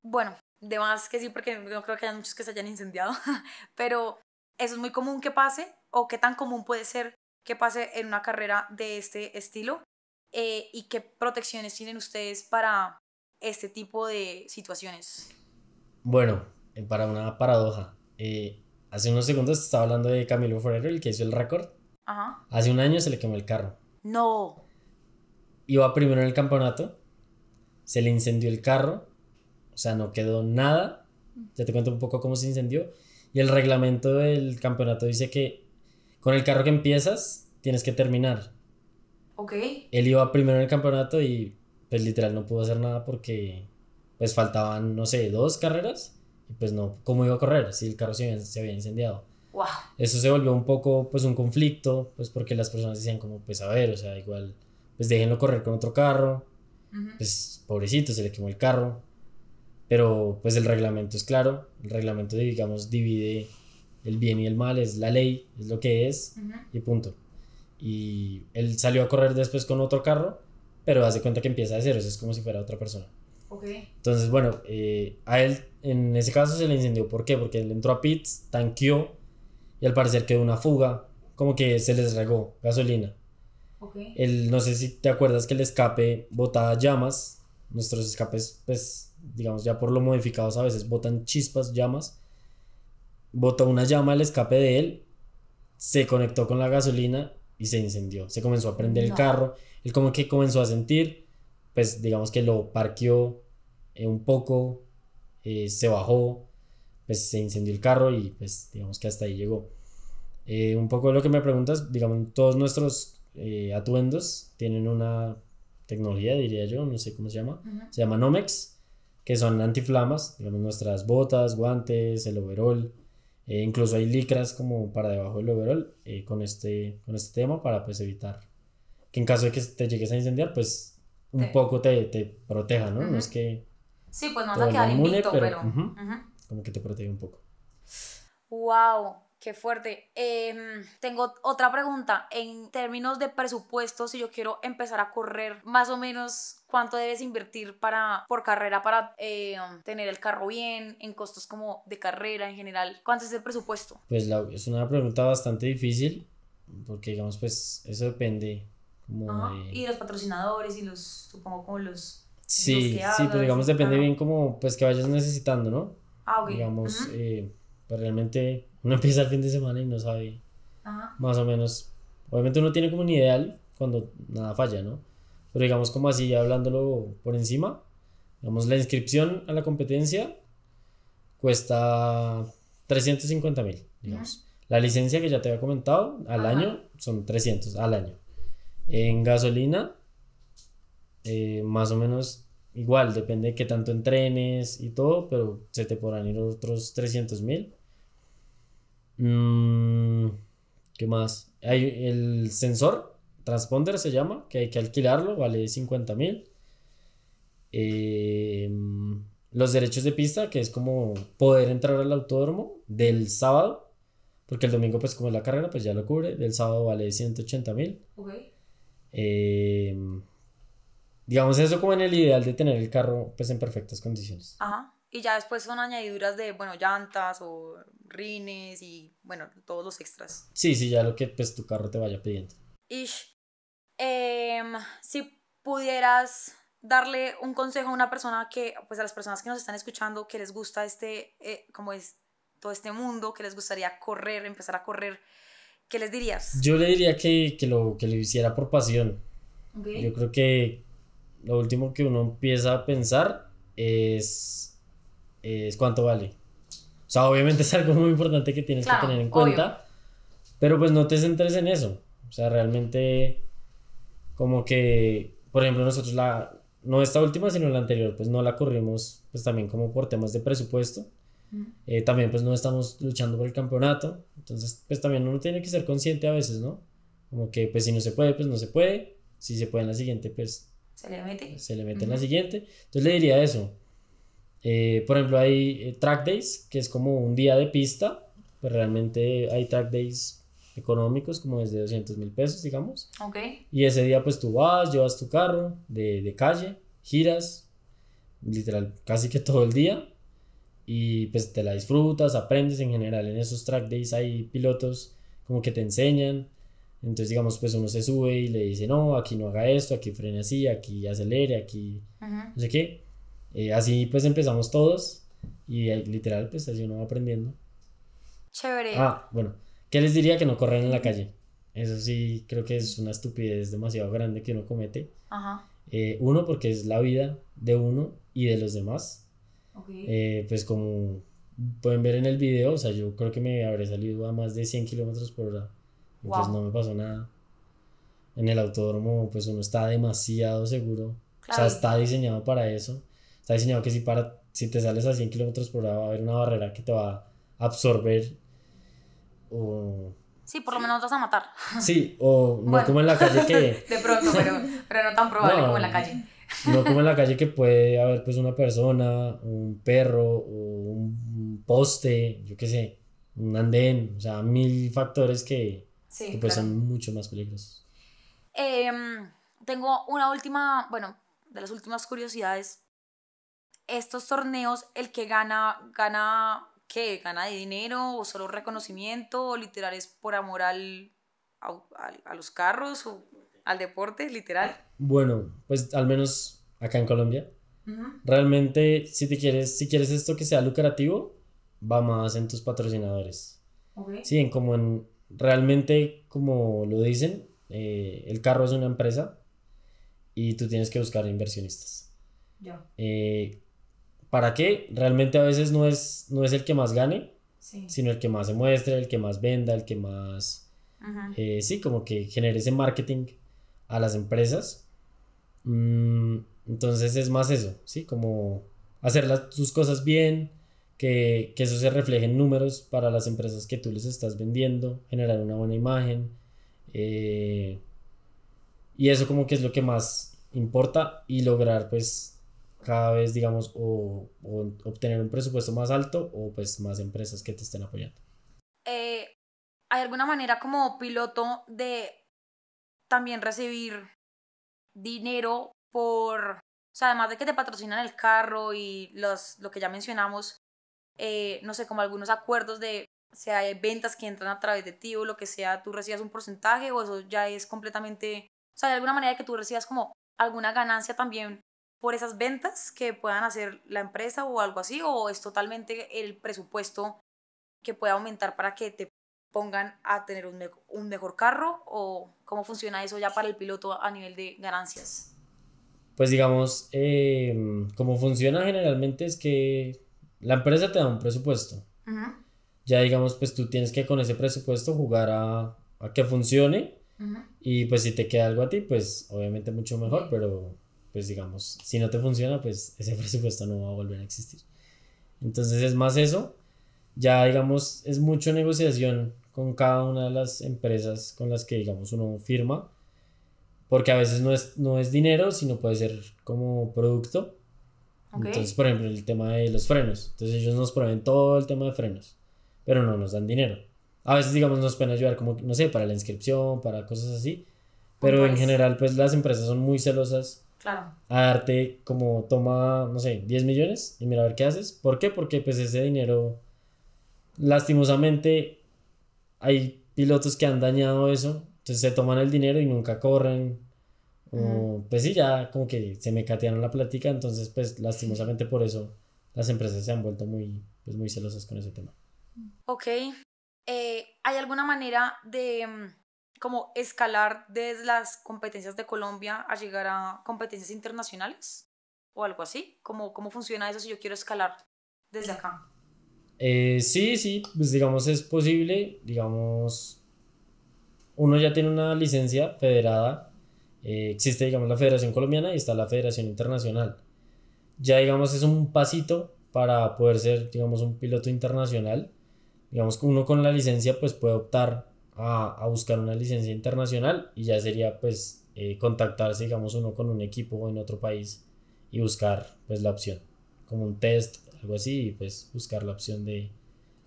Bueno, de más que sí, porque no creo que haya muchos que se hayan incendiado, pero eso es muy común que pase, o qué tan común puede ser que pase en una carrera de este estilo, eh, y qué protecciones tienen ustedes para este tipo de situaciones. Bueno, eh, para una paradoja. Eh, hace unos segundos estaba hablando de Camilo Ferrero, el que hizo el récord. Hace un año se le quemó el carro. No. Iba primero en el campeonato, se le incendió el carro, o sea, no quedó nada. Ya te cuento un poco cómo se incendió. Y el reglamento del campeonato dice que con el carro que empiezas, tienes que terminar. Ok. Él iba primero en el campeonato y pues literal no pudo hacer nada porque pues faltaban, no sé, dos carreras y pues no, ¿cómo iba a correr si el carro se había, incendiado? Wow. Eso se volvió un poco pues un conflicto, pues porque las personas decían como pues a ver, o sea, igual pues déjenlo correr con otro carro, pues pobrecito, se le quemó el carro. pero pues el reglamento es claro, el reglamento digamos divide el bien y el mal, es la ley, es lo que es y punto. Y él salió a correr después con otro carro, pero hace cuenta que empieza de cero, es como si fuera otra persona. Okay. Entonces, bueno, eh, a él en ese caso se le incendió. ¿Por qué? Porque él entró a pits, tanqueó y al parecer quedó una fuga, como que se les regó gasolina. Okay. El, no sé si te acuerdas que el escape botaba llamas. Nuestros escapes, pues, digamos, ya por lo modificados a veces botan chispas, llamas. Botó una llama al escape de él, se conectó con la gasolina y se incendió. Se comenzó a prender el carro. Él como que comenzó a sentir, pues, digamos que lo parqueó eh, un poco, eh, se bajó, pues se incendió el carro y pues digamos que hasta ahí llegó. Eh, un poco lo que me preguntas, digamos, todos nuestros atuendos tienen una tecnología, diría yo, no sé cómo se llama, se llama Nomex, que son antiflamas, digamos, nuestras botas, guantes, el overall, incluso hay licras como para debajo del overall con, este, con este tema para pues evitar que en caso de que te llegues a incendiar, pues un poco te, te proteja, ¿no? No es que Sí, pues no vas a quedar invicto, pero... Como que te protege un poco. Wow, qué fuerte. Em, tengo otra pregunta. En términos de presupuesto, si yo quiero empezar a correr, más o menos, ¿cuánto debes invertir para, por carrera para em, tener el carro bien, en costos como de carrera en general? ¿Cuánto es el presupuesto? Pues es una pregunta bastante difícil, porque digamos, pues eso depende. Como Y los patrocinadores y los, supongo, como los Sí, sí, pero digamos depende bien como pues que vayas necesitando, ¿no? Ah, ok. Digamos, eh, pues realmente uno empieza el fin de semana y no sabe más o menos, obviamente uno tiene como un ideal cuando nada falla, ¿no? Pero digamos como así, hablándolo por encima, digamos la inscripción a la competencia cuesta 350 mil, digamos. La licencia que ya te había comentado al año son 300 al año. En gasolina eh, más o menos igual, depende de qué tanto entrenes y todo, pero se te podrán ir otros 300 mil. Mm, ¿Qué más? Hay el sensor, transponder se llama, que hay que alquilarlo, vale 50 mil. Eh, los derechos de pista, que es como poder entrar al autódromo del sábado, porque el domingo pues como es la carrera pues ya lo cubre, del sábado vale 180 mil. Eh, Digamos eso como en el ideal de tener el carro pues en perfectas condiciones. Ajá. Y ya después son añadiduras de, bueno, llantas o rines y, bueno, todos los extras. Sí, sí, ya lo que pues tu carro te vaya pidiendo. Ish. Em, si pudieras darle un consejo a una persona que, pues a las personas que nos están escuchando, que les gusta este, eh, como es todo este mundo, que les gustaría correr, empezar a correr, ¿qué les dirías? Yo le diría que, que lo, que lo hiciera por pasión. Yo creo que lo último que uno empieza a pensar es, es cuánto vale. O sea, obviamente es algo muy importante que tienes que tener en cuenta, pero pues no te centres en eso. O sea, realmente como que, por ejemplo, nosotros la, no esta última, sino la anterior, pues no la corrimos pues también como por temas de presupuesto. Eh, también pues no estamos luchando por el campeonato, entonces pues también uno tiene que ser consciente a veces, ¿no? Como que pues si no se puede, pues no se puede, si se puede en la siguiente, pues se le mete. Se le mete en la siguiente. Entonces le diría eso. Eh, por ejemplo, hay eh, track days, que es como un día de pista. Pero realmente hay track days económicos, como desde 200 mil pesos, digamos. Ok. Y ese día, pues tú vas, llevas tu carro de, de calle, giras, literal, casi que todo el día. Y pues te la disfrutas, aprendes en general. En esos track days hay pilotos como que te enseñan entonces, digamos, pues uno se sube y le dice, no, aquí no haga esto, aquí frene así, aquí acelere, aquí no sé qué. Eh, así pues empezamos todos y literal, pues así uno va aprendiendo. Chévere. Ah, bueno, ¿qué les diría que no corran en la calle? Eso sí, creo que es una estupidez demasiado grande que uno comete. Ajá. Eh, uno, porque es la vida de uno y de los demás. Okay. Eh, pues como pueden ver en el video, o sea, yo creo que me habré salido a más de 100 kilómetros por hora pues no me pasó nada. En el autódromo, pues uno está demasiado seguro. O sea, está diseñado para eso. Está diseñado que si, para, si te sales a 100 kilómetros por hora va a haber una barrera que te va a absorber. O... Sí, por lo menos vas a matar. Sí, o no como en la calle que... de pronto, pero, pero no tan probable como en la calle. No como en la calle que puede haber pues una persona, un perro o un poste, yo qué sé, un andén, o sea, mil factores que, que pues son mucho más peligrosos. Em, tengo una última, bueno, de las últimas curiosidades. Estos torneos, el que gana, gana, ¿qué? ¿Gana de dinero o solo reconocimiento o literal es por amor al, a, los carros o al deporte, literal? Bueno, pues al menos acá en Colombia. Realmente, si te quieres, si quieres esto que sea lucrativo, va más en tus patrocinadores. Sí, en como en, realmente, como lo dicen, eh, el carro es una empresa y tú tienes que buscar inversionistas. Ya. Eh, ¿Para qué? Realmente a veces no es, no es el que más gane, sino el que más se muestre, el que más venda, el que más... Eh, sí, como que genere ese marketing a las empresas. Mm, entonces es más eso, ¿sí? Como hacer las, sus cosas bien, que, que, eso se refleje en números para las empresas que tú les estás vendiendo, generar una buena imagen. Eh, y eso como que es lo que más importa y lograr pues cada vez digamos o, obtener un presupuesto más alto o pues más empresas que te estén apoyando. Eh, ¿Hay alguna manera como piloto de también recibir dinero por, o sea, además de que te patrocinan el carro y los, lo que ya mencionamos, eh, no sé, como algunos acuerdos de si hay ventas que entran a través de ti o lo que sea, tú recibas un porcentaje o eso ya es completamente, o sea, de alguna manera que tú recibas como alguna ganancia también por esas ventas que puedan hacer la empresa o algo así, o es totalmente el presupuesto que puede aumentar para que te pongan a tener un, un mejor carro o cómo funciona eso ya para el piloto a nivel de ganancias. Pues digamos, eh, cómo funciona generalmente es que la empresa te da un presupuesto. Ya digamos, pues tú tienes que con ese presupuesto jugar a, a que funcione. Y pues si te queda algo a ti, pues obviamente mucho mejor, pero pues digamos, si no te funciona, pues ese presupuesto no va a volver a existir. Entonces es más eso. Ya digamos, es mucho negociación con cada una de las empresas con las que digamos uno firma. Porque a veces no es, no es dinero, sino puede ser como producto. Entonces, por ejemplo, el tema de los frenos. Entonces ellos nos proveen todo el tema de frenos, pero no nos dan dinero. A veces, digamos, nos pueden ayudar como, no sé, para la inscripción, para cosas así. Pero en general, pues las empresas son muy celosas claro. a darte como toma, no sé, 10 millones y mira a ver qué haces. ¿Por qué? Porque pues ese dinero, lastimosamente, hay pilotos que han dañado eso. Entonces se toman el dinero y nunca corren, pues sí, ya como que se me catearon la plática, entonces pues lastimosamente por eso las empresas se han vuelto muy, pues, muy celosas con ese tema. Ok. Eh, ¿Hay alguna manera de mm, como escalar desde las competencias de Colombia a llegar a competencias internacionales? ¿O algo así? ¿Cómo, cómo funciona eso si yo quiero escalar desde acá? Eh, sí, sí, pues digamos es posible, digamos, uno ya tiene una licencia federada eh, existe, digamos, la Federación Colombiana y está la Federación Internacional. Ya, digamos, es un pasito para poder ser, digamos, un piloto internacional. Digamos que uno con la licencia, pues puede optar a, a buscar una licencia internacional y ya sería, pues, eh, contactarse, digamos, uno con un equipo en otro país y buscar, pues, la opción, como un test, algo así, y pues buscar la opción de,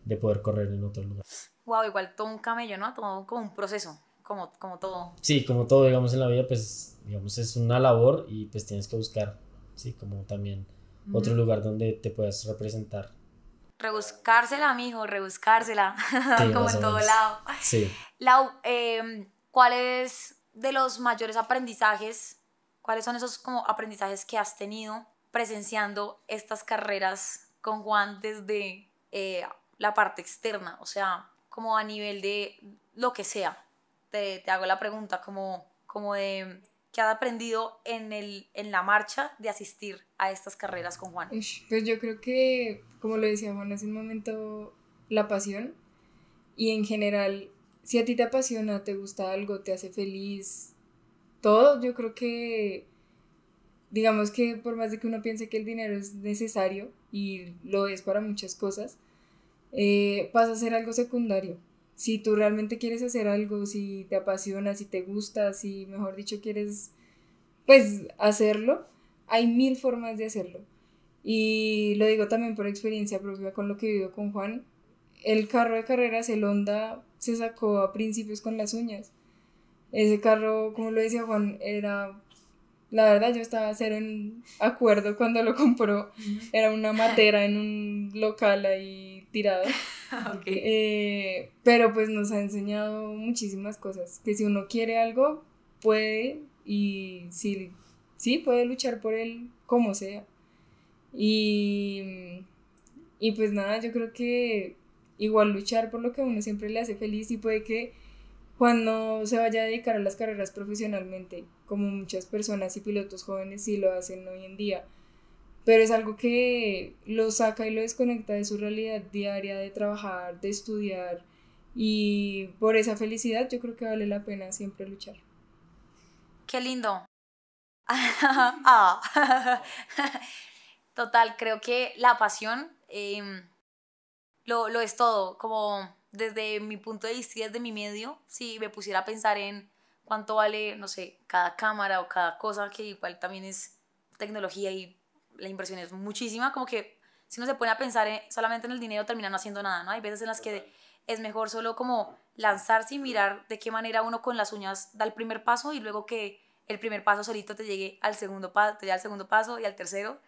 de poder correr en otro lugar. Wow, igual todo un camello, ¿no? Todo como un proceso como, como todo. Sí, como todo, digamos, en la vida, pues, digamos, es una labor y pues tienes que buscar, sí, como también otro lugar donde te puedas representar. Rebuscársela, mijo, rebuscársela, como en todo lado. Sí. Lau, eh, ¿cuáles de los mayores aprendizajes, cuáles son esos como aprendizajes que has tenido presenciando estas carreras con Juan desde eh, la parte externa? O sea, como a nivel de lo que sea, te, hago la pregunta como, como de qué has aprendido en, el, en la marcha de asistir a estas carreras con Juan. Pues yo creo que, como lo decía Juan hace un momento, la pasión y en general, si a ti te apasiona, te gusta algo, te hace feliz, todo, yo creo que, digamos que por más de que uno piense que el dinero es necesario y lo es para muchas cosas, eh, pasa a ser algo secundario si tú realmente quieres hacer algo, si te apasiona, si te gusta, si mejor dicho quieres pues hacerlo, hay mil formas de hacerlo. Y lo digo también por experiencia propia con lo que vivo con Juan. El carro de carreras, el Honda, se sacó a principios con las uñas. Ese carro, como lo decía Juan, era... La verdad, yo estaba cero en acuerdo cuando lo compró. Era una matera en un local ahí tirado. Eh, pero pues nos ha enseñado muchísimas cosas. Que si uno quiere algo, puede y sí, sí puede luchar por él como sea. Y, y pues nada, yo creo que igual luchar por lo que a uno siempre le hace feliz y puede que cuando se vaya a dedicar a las carreras profesionalmente, como muchas personas y pilotos jóvenes sí lo hacen hoy en día, pero es algo que lo saca y lo desconecta de su realidad diaria de trabajar, de estudiar y por esa felicidad yo creo que vale la pena siempre luchar. Qué lindo. Ah. Total, creo que la pasión em, lo, lo, es todo, como desde mi punto de vista y desde mi medio, si me pusiera a pensar en cuánto vale, no sé, cada cámara o cada cosa, que igual también es tecnología y la inversión es muchísima, como que si uno se pone a pensar solamente en el dinero termina no haciendo nada, ¿no? Hay veces en las que es mejor solo como lanzarse y mirar de qué manera uno con las uñas da el primer paso y luego que el primer paso solito te llegue al segundo paso, te llegue al segundo paso y al tercero.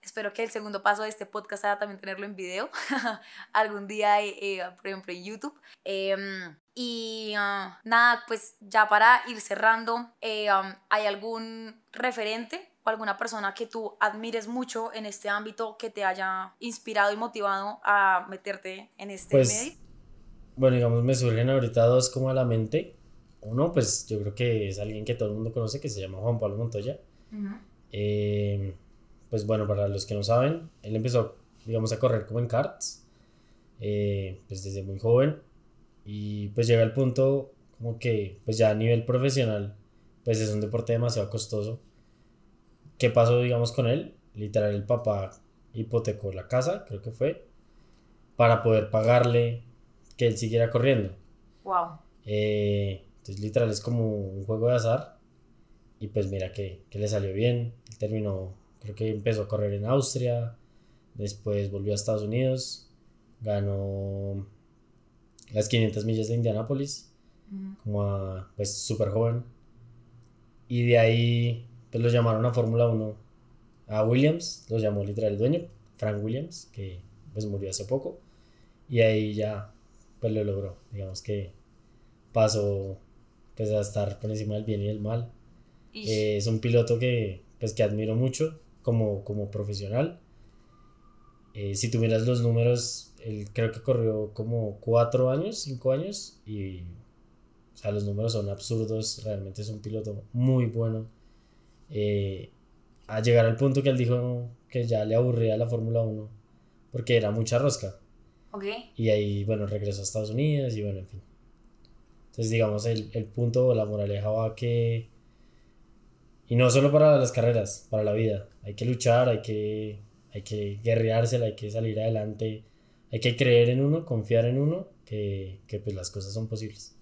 Espero que el segundo paso de este podcast sea también tenerlo en video, algún día, eh, eh, por ejemplo, en YouTube. Em, y ah, nada, pues ya para ir cerrando, eh, um, ¿hay algún referente o alguna persona que tú admires mucho en este ámbito que te haya inspirado y motivado a meterte en este pues, medio? Bueno, digamos, me surgen ahorita dos como a la mente. Uno, pues yo creo que es alguien que todo el mundo conoce, que se llama Juan Pablo Montoya. Eh, pues bueno, para los que no saben, él empezó, digamos, a correr como en karts, eh, pues desde muy joven. Y pues llega al punto como que, pues ya a nivel profesional, pues es un deporte demasiado costoso. ¿Qué pasó, digamos, con él? Literal, el papá hipotecó la casa, creo que fue, para poder pagarle que él siguiera corriendo. Wow. Eh, entonces, literal, es como un juego de azar. Y pues mira que, que, le salió bien. Él terminó, creo que empezó a correr en Austria. Después volvió a Estados Unidos. Ganó las 500 millas de Indianápolis. Como a, pues súper joven. Y de ahí, pues lo llamaron a Fórmula 1 a Williams. Lo llamó literal el dueño, Frank Williams, que pues murió hace poco. Y ahí ya, pues lo logró. Digamos que pasó pues a estar por encima del bien y del mal. Eh, es un piloto que, pues, que admiro mucho como, como profesional. Eh, si tú miras los números, él creo que corrió como cuatro años, cinco años, y o sea, los números son absurdos, realmente es un piloto muy bueno. Eh, a llegar al punto que él dijo que ya le aburría la Fórmula 1 porque era mucha rosca. Okay. Y ahí, bueno, regresó a Estados Unidos y bueno, en fin. Entonces, digamos, el, el punto o la moraleja va que... Y no solo para las carreras, para la vida. Hay que luchar, hay que, hay que guerreársela, hay que salir adelante, hay que creer en uno, confiar en uno, que, que pues las cosas son posibles.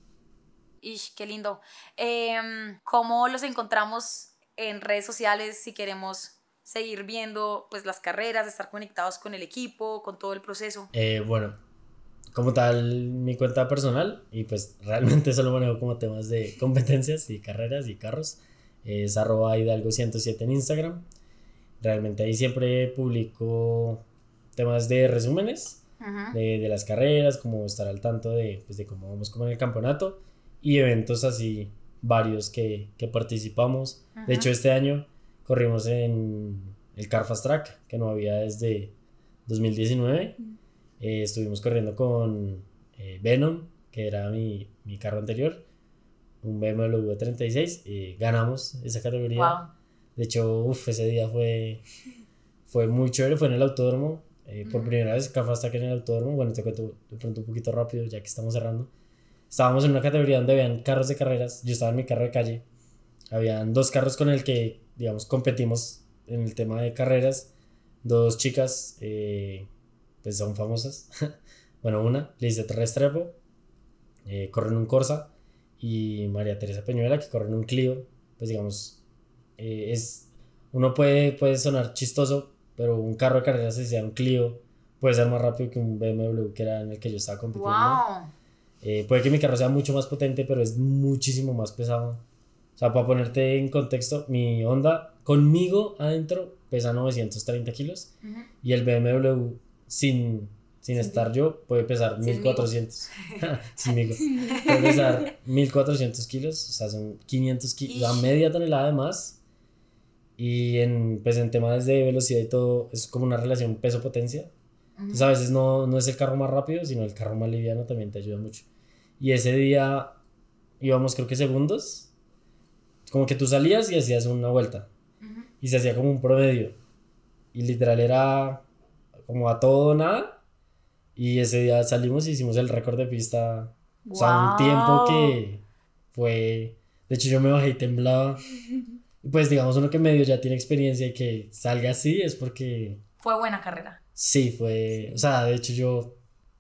Ish, qué lindo. Eh, ¿Cómo los encontramos en redes sociales si queremos seguir viendo pues las carreras, estar conectados con el equipo, con todo el proceso? Eh, bueno, como tal mi cuenta personal y pues realmente solo manejo como temas de competencias y carreras y carros. Es arroba hidalgo 107 en Instagram. Realmente ahí siempre publico temas de resúmenes de, de, las carreras, como estar al tanto de, pues, de cómo vamos como en el campeonato y eventos así varios que, que participamos. De hecho este año corrimos en el Car Fast Track que no había desde 2019. Eh, estuvimos corriendo con eh, Venom, que era mi, mi, carro anterior, un BMW 36 y ganamos esa categoría. De hecho, uf, ese día fue, fue muy chévere, fue en el autódromo, eh, por primera vez, hasta que en el autódromo, bueno, te cuento de pronto un poquito rápido, ya que estamos cerrando. Estábamos en una categoría donde habían carros de carreras, yo estaba en mi carro de calle, habían dos carros con el que, digamos, competimos en el tema de carreras, dos chicas, eh, pues son famosas. bueno, una, Lizette Restrepo, eh, un Corsa, y María Teresa Peñuela, que corre en un Clio, pues digamos, eh, es uno puede, puede sonar chistoso, pero un carro de carreras, si sea un Clio, puede ser más rápido que un BMW que era en el que yo estaba compitiendo. Wow. Eh, puede que mi carro sea mucho más potente, pero es muchísimo más pesado. O sea, para ponerte en contexto, mi Honda conmigo adentro pesa 930 kilos Ujú. y el BMW sin, sin estar yo puede pesar Sinmigo. 1400. Sinmigo. Puede pesar 1400 kilos, o sea, son 500 kilos, la media tonelada de más. Y en, pues en temas de velocidad y todo, es como una relación peso-potencia. Entonces a veces no, no es el carro más rápido, sino el carro más liviano también te ayuda mucho. Y ese día íbamos creo que segundos. Como que tú salías y hacías una vuelta. Ujú. Y se hacía como un promedio. Y literal era como a todo o nada. Y ese día salimos y hicimos el récord de pista. O sea, un tiempo que fue... De hecho yo me bajé y temblaba. Pues digamos uno que medio ya tiene experiencia y que salga así es porque... Fue buena carrera. Sí, fue, o sea, de hecho yo,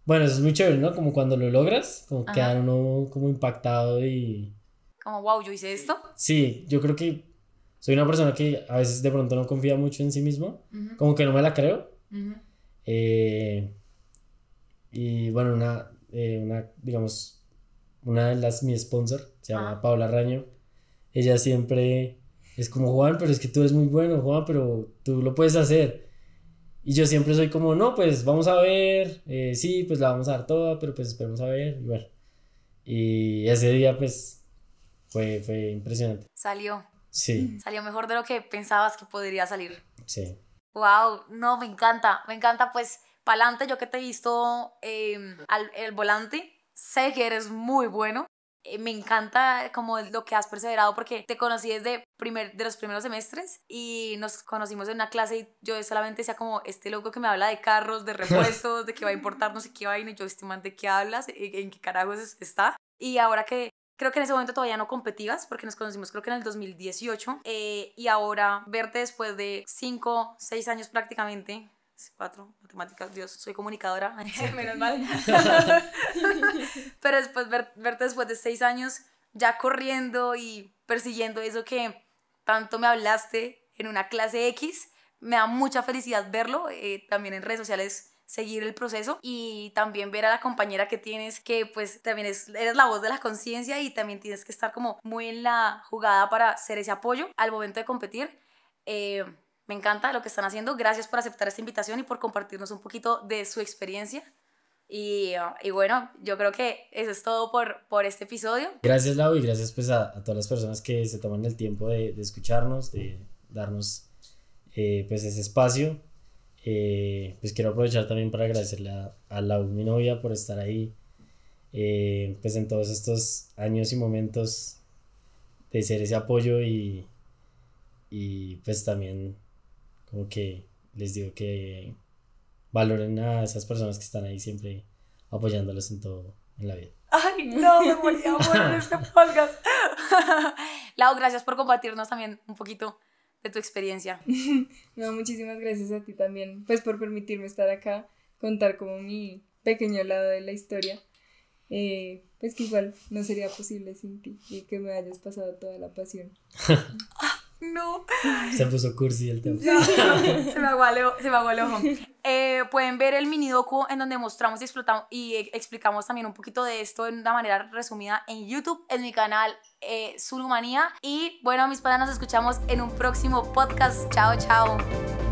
bueno, eso es muy chévere, ¿no? Como cuando lo logras, como Ajá. quedar uno como impactado y Como, wow, yo hice esto. sí, yo creo que soy una persona que a veces de pronto no confía mucho en sí mismo, Ujú, como que no me la creo. ujú. eh, y bueno, una, eh, una, digamos, una de las, mi sponsor, se llama Ah. Paula Raño, ella siempre es como, Juan, pero es que tú eres muy bueno, Juan, pero tú lo puedes hacer. Y yo siempre soy como, no, pues vamos a ver, eh, sí, pues la vamos a dar toda, pero pues esperemos a ver, y bueno. Y ese día, pues, fue, fue impresionante. Salió. Sí, Salió mejor de lo que pensabas que podría salir. sí. Wow, no, me encanta, me encanta, pues, pa'lante, yo que te he visto eh, al el volante, sé que eres muy bueno. Eh, me encanta como lo que has perseverado porque te conocí desde primer, de los primeros semestres y nos conocimos en una clase y yo solamente decía como este loco que me habla de carros, de repuestos, de que va a importar no sé qué vaina y yo este man de qué hablas, en, en qué carajos es- está. Y ahora que creo que en ese momento todavía no competías porque nos conocimos creo que en el 2018 eh, y ahora verte después de 5, 6 años prácticamente, 4, matemáticas, Dios, soy comunicadora, menos mal. Pero después ver- verte después de 6 años ya corriendo y persiguiendo eso que tanto me hablaste en una clase X, me da mucha felicidad verlo, eh, también en redes sociales seguir el proceso y también ver a la compañera que tienes que pues también es, eres la voz de la conciencia y también tienes que estar como muy en la jugada para ser ese apoyo al momento de competir. Eh, me encanta lo que están haciendo. Gracias por aceptar esta invitación y por compartirnos un poquito de su experiencia. Y, bueno, yo creo que eso es todo por, por este episodio. Gracias, Lau, y gracias pues a, todas las personas que se toman el tiempo de, de escucharnos, de darnos eh, pues ese espacio. Eh, pues quiero aprovechar también para agradecerle a, a Lau, mi novia, por estar ahí eh, pues en todos estos años y momentos de ser ese apoyo y, y pues también como que les digo que valoren a esas personas que están ahí siempre apoyándolos en todo en la vida. Ay, no, me de amor en este podcast. Lau, gracias por compartirnos también un poquito de tu experiencia. No, muchísimas gracias a ti también, pues por permitirme estar acá, contar como mi pequeño lado de la historia. Eh, pues que igual no sería posible sin ti y que me hayas pasado toda la pasión. No. Se puso cursi el tema. se me aguó el ojo. Se me aguó el ojo. Eh, pueden ver el mini docu en donde mostramos y, explotamos, y eh, explicamos también un poquito de esto de una manera resumida en YouTube, en mi canal eh, Zulumanía. Y bueno, mis padres, nos escuchamos en un próximo podcast. Chao, chao.